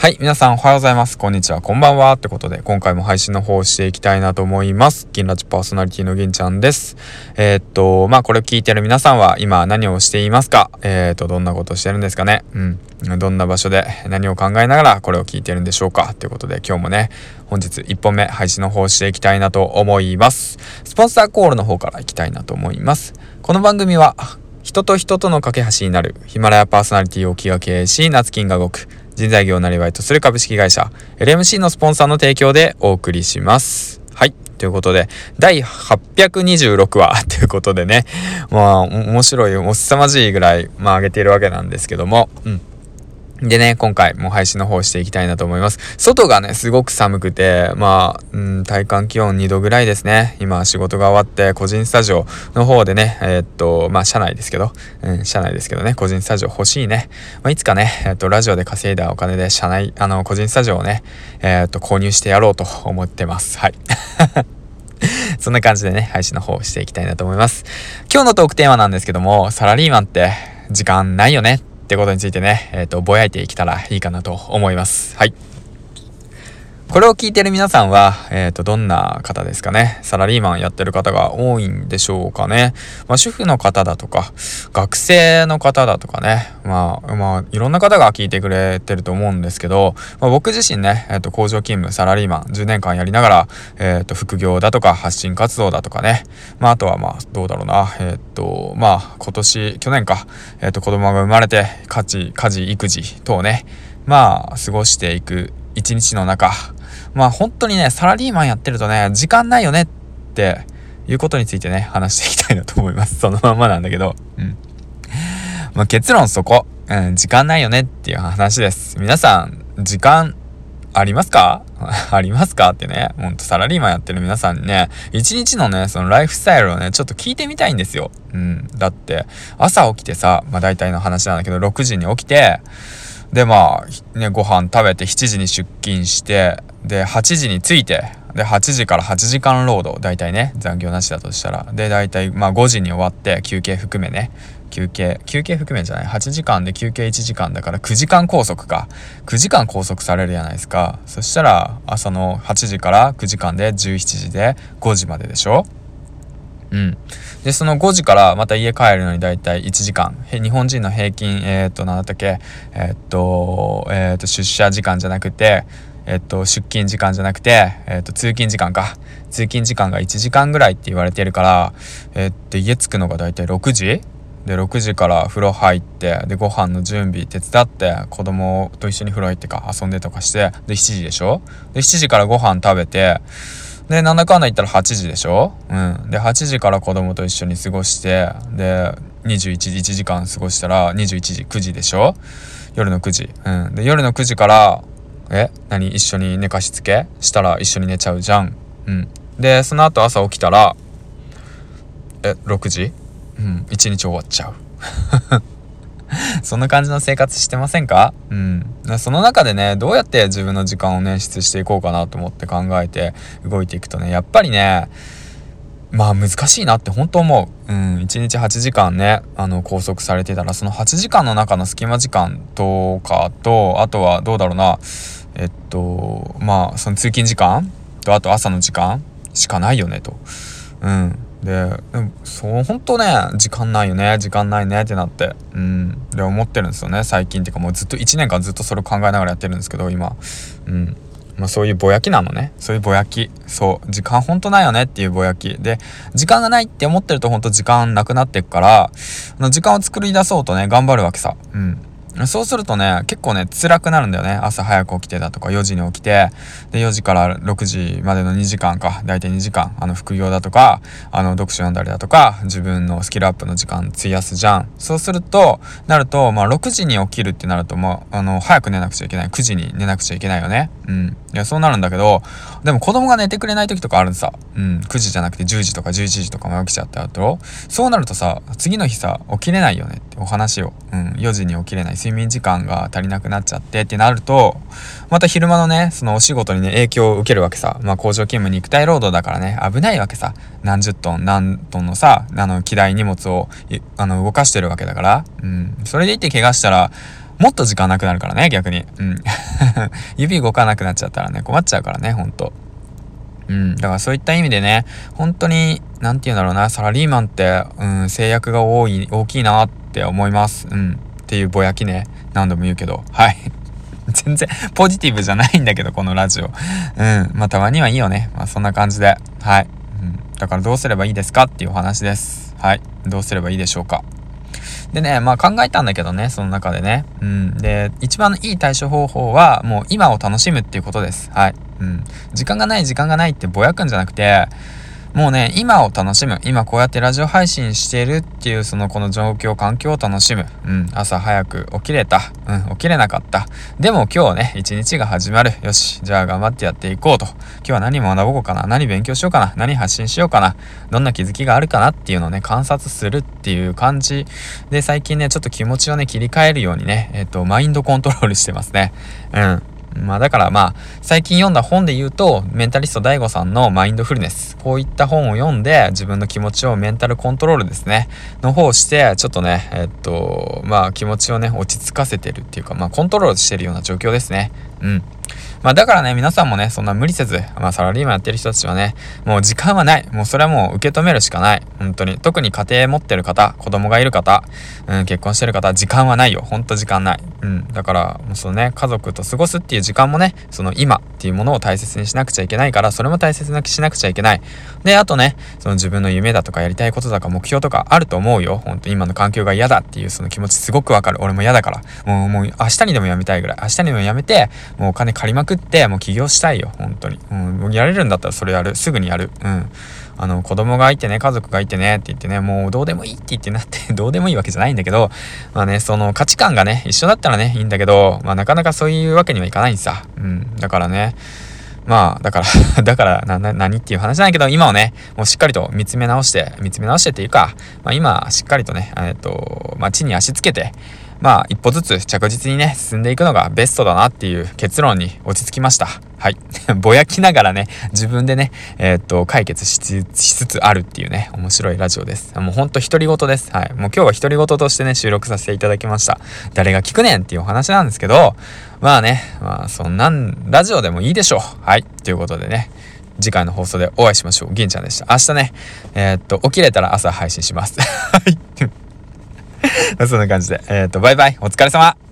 はい。皆さんおはようございます。こんにちは。こんばんは。ってことで、今回も配信の方をしていきたいなと思います。銀ラジパーソナリティの銀ちゃんです。えー、っと、まあ、これを聞いてる皆さんは今何をしていますか？えー、っと、どんなことをしてるんですかね？うん。どんな場所で何を考えながらこれを聞いてるんでしょうか？ということで、今日もね、本日1本目配信の方をしていきたいなと思います。スポンサーコールの方からいきたいなと思います。この番組は、人と人との架け橋になるヒマラヤパーソナリティを気が経営し、夏金が動く人材業なりわいとする株式会社 LMC のスポンサーの提供でお送りします。はい。ということで、第826話ということでね、まあ、面白い、おすさまじいぐらい、まあ、上げているわけなんですけども、うん。でね、今回も配信の方していきたいなと思います。外がね、すごく寒くて、まあ、うん、体感気温2度ぐらいですね。今仕事が終わって個人スタジオの方でね、えー、っと、まあ、社内ですけど、うん、社内ですけどね、個人スタジオ欲しいね。まあ、いつかね、えー、っと、ラジオで稼いだお金で社内、あの、個人スタジオをね、えー、っと、購入してやろうと思ってます。はい。そんな感じでね、配信の方をしていきたいなと思います。今日のトークテーマなんですけども、サラリーマンって時間ないよねってことについてね、えっ、ー、と、ぼやいていけたらいいかなと思います。はい。これを聞いてる皆さんは、えっ、ー、と、どんな方ですかね？サラリーマンやってる方が多いんでしょうかね？まあ、主婦の方だとか、学生の方だとかね？まあ、まあ、いろんな方が聞いてくれてると思うんですけど、まあ、僕自身ね、えっ、ー、と、工場勤務、サラリーマン、10年間やりながら、えっ、ー、と、副業だとか、発信活動だとかね。まあ、あとはまあ、どうだろうな？えっ、と、まあ、今年、去年か、えっ、と、子供が生まれて、家事、家事、育児等ね、まあ、過ごしていく一日の中、まあ本当にね、サラリーマンやってるとね、時間ないよねっていうことについてね、話していきたいなと思います。そのまんまなんだけど。うん。まあ結論そこ。うん、時間ないよねっていう話です。皆さん、時間ありますか？ありますかってね、ほんとサラリーマンやってる皆さんにね、一日のね、そのライフスタイルをね、ちょっと聞いてみたいんですよ。うん。だって、朝起きてさ、まあ大体の話なんだけど、6時に起きて、で、まあ、ね、ご飯食べて7時に出勤して、で、8時に着いて、で、8時から8時間労働、大体ね、残業なしだとしたら。で、大体、まあ5時に終わって、休憩含めね、休憩、休憩含めじゃない、8時間で休憩1時間だから9時間拘束か。9時間拘束されるじゃないですか。そしたら、朝の8時から9時間で17時で5時まででしょ？うん。で、その5時からまた家帰るのにだいたい1時間。日本人の平均、えっ、と、なんだったっけ、えっ、と、えっ、と、出社時間じゃなくて、えっと、出勤時間じゃなくて、えっと、通勤時間か。通勤時間が1時間ぐらいって言われてるから、えっと、家着くのがだいたい6時？で、6時から風呂入って、で、ご飯の準備手伝って、子供と一緒に風呂入ってか遊んでとかして、で、7時でしょ？で、7時からご飯食べて、で、なんだかんだ言ったら8時でしょ？うん。で、8時から子供と一緒に過ごして、で、21時、1時間過ごしたら21時、9時でしょ？夜の9時。うん。で、夜の9時から、え？何？一緒に寝かしつけ？したら一緒に寝ちゃうじゃん。うん。で、その後朝起きたら、え、6時？うん。一日終わっちゃう。そんな感じの生活してませんか？うん。その中でね、どうやって自分の時間を捻出していこうかなと思って考えて動いていくとね、やっぱりね、まあ難しいなって本当思う。うん、1日8時間ね、あの、拘束されてたら、その8時間の中の隙間時間とかと、あとはどうだろうな、えっと、まあ、その通勤時間と、あと朝の時間しかないよね、と。うん。で、でも、そう、本当ね、時間ないよね、時間ないねってなって、うん。で、思ってるんですよね、最近っていうかもうずっと1年間ずっとそれを考えながらやってるんですけど、今。うん。まあそういうぼやきなのね。そういうぼやき。そう。時間ほんとないよねっていうぼやき。で、時間がないって思ってるとほんと時間なくなっていくから、時間を作り出そうとね、頑張るわけさ。うん。そうするとね、結構ね、辛くなるんだよね。朝早く起きてだとか、4時に起きて、で、4時から6時までの2時間か、だいたい2時間、あの、副業だとか、あの、読書読んだりだとか、自分のスキルアップの時間費やすじゃん。そうすると、なると、まあ、6時に起きるってなると、もう、あの、早く寝なくちゃいけない。9時に寝なくちゃいけないよね。うん。いや、そうなるんだけど、でも子供が寝てくれない時とかあるんさ。うん。9時じゃなくて10時とか11時とかも起きちゃった後、そうなるとさ、次の日さ、起きれないよねってお話を。うん。4時に起きれない。睡眠時間が足りなくなっちゃってってなると、また昼間のね、そのお仕事にね、影響を受けるわけさ。まあ工場勤務肉体労働だからね、危ないわけさ。何十トン、何トンのさ、あの、機台荷物を、あの、動かしてるわけだから。うん。それでいって怪我したら、もっと時間なくなるからね、逆に。うん。指動かなくなっちゃったらね、困っちゃうからね、ほんと。うん。だからそういった意味でね、本当に、なんて言うんだろうな、サラリーマンって、うん、制約が多い、大きいなって思います。うん。っていうぼやきね、何度も言うけど。はい。全然ポジティブじゃないんだけど、このラジオ。うん。まあ、たまにはいいよね。まあ、そんな感じで。はい。うん。だからどうすればいいですかっていうお話です。はい。どうすればいいでしょうか。でね、まあ考えたんだけどね、その中でね。うん。で、一番いい対処方法は、もう今を楽しむっていうことです。はい。うん。時間がない、時間がないってぼやくんじゃなくて、もうね、今を楽しむ。今こうやってラジオ配信してるっていう、そのこの状況、環境を楽しむ。うん。朝早く起きれた。うん。起きれなかった。でも今日ね、一日が始まる。よし。じゃあ頑張ってやっていこうと。今日は何学ぼうかな。何勉強しようかな。何発信しようかな。どんな気づきがあるかなっていうのをね、観察するっていう感じで、最近ね、ちょっと気持ちをね、切り替えるようにね、えっ、と、マインドコントロールしてますね。うん。まあだからまあ、最近読んだ本で言うと、メンタリスト DAIGO さんのマインドフルネス。こういった本を読んで、自分の気持ちをメンタルコントロールですね。の方をして、ちょっとね、えっと、まあ気持ちをね、落ち着かせてるっていうか、まあコントロールしてるような状況ですね。うん。まあだからね、皆さんもね、そんな無理せず、まあサラリーマンやってる人たちはね、もう時間はない。もうそれはもう受け止めるしかない。本当に。特に家庭持ってる方、子供がいる方、うん、結婚してる方、時間はないよ。ほんと時間ない。うん。だから、もうそのね、家族と過ごすっていう時間もね、その今っていうものを大切にしなくちゃいけないから、それも大切にしなくちゃいけない。で、あとね、その自分の夢だとかやりたいことだか目標とかあると思うよ。ほんと今の環境が嫌だっていうその気持ちすごくわかる。俺も嫌だから。もう、もう明日にでもやめたいぐらい。明日にでもやめて、もうお金借りまくって、もう起業したいよ。本当に。うん。やれるんだったらそれやる。すぐにやる。うん。あの、子供がいてね、家族がいてね、って言ってね、もうどうでもいいって言ってなって どうでもいいわけじゃないんだけど、まあね、その価値観がね、一緒だったらね、いいんだけど、まあなかなかそういうわけにはいかないんさ。うん。だからね、まあ、だから だからな、な、何っていう話じゃなんだけど、今をね、もうしっかりと見つめ直して、見つめ直してっていうか、まあ今、しっかりとね、えっと、まあ地に足つけて、まあ一歩ずつ着実にね、進んでいくのがベストだなっていう結論に落ち着きました。はい。ぼやきながらね、自分でね、えー、っと、解決しつつあるっていうね、面白いラジオです。もうほんと独り言です。はい。もう今日は独り言としてね、収録させていただきました。誰が聞くねんっていうお話なんですけど、まあね、まあそんなん、ラジオでもいいでしょう。はい。ということでね、次回の放送でお会いしましょう。銀ちゃんでした。明日ね、えー、っと、起きれたら朝配信します。はい。そんな感じで。えっ、ー、と、バイバイ。お疲れ様。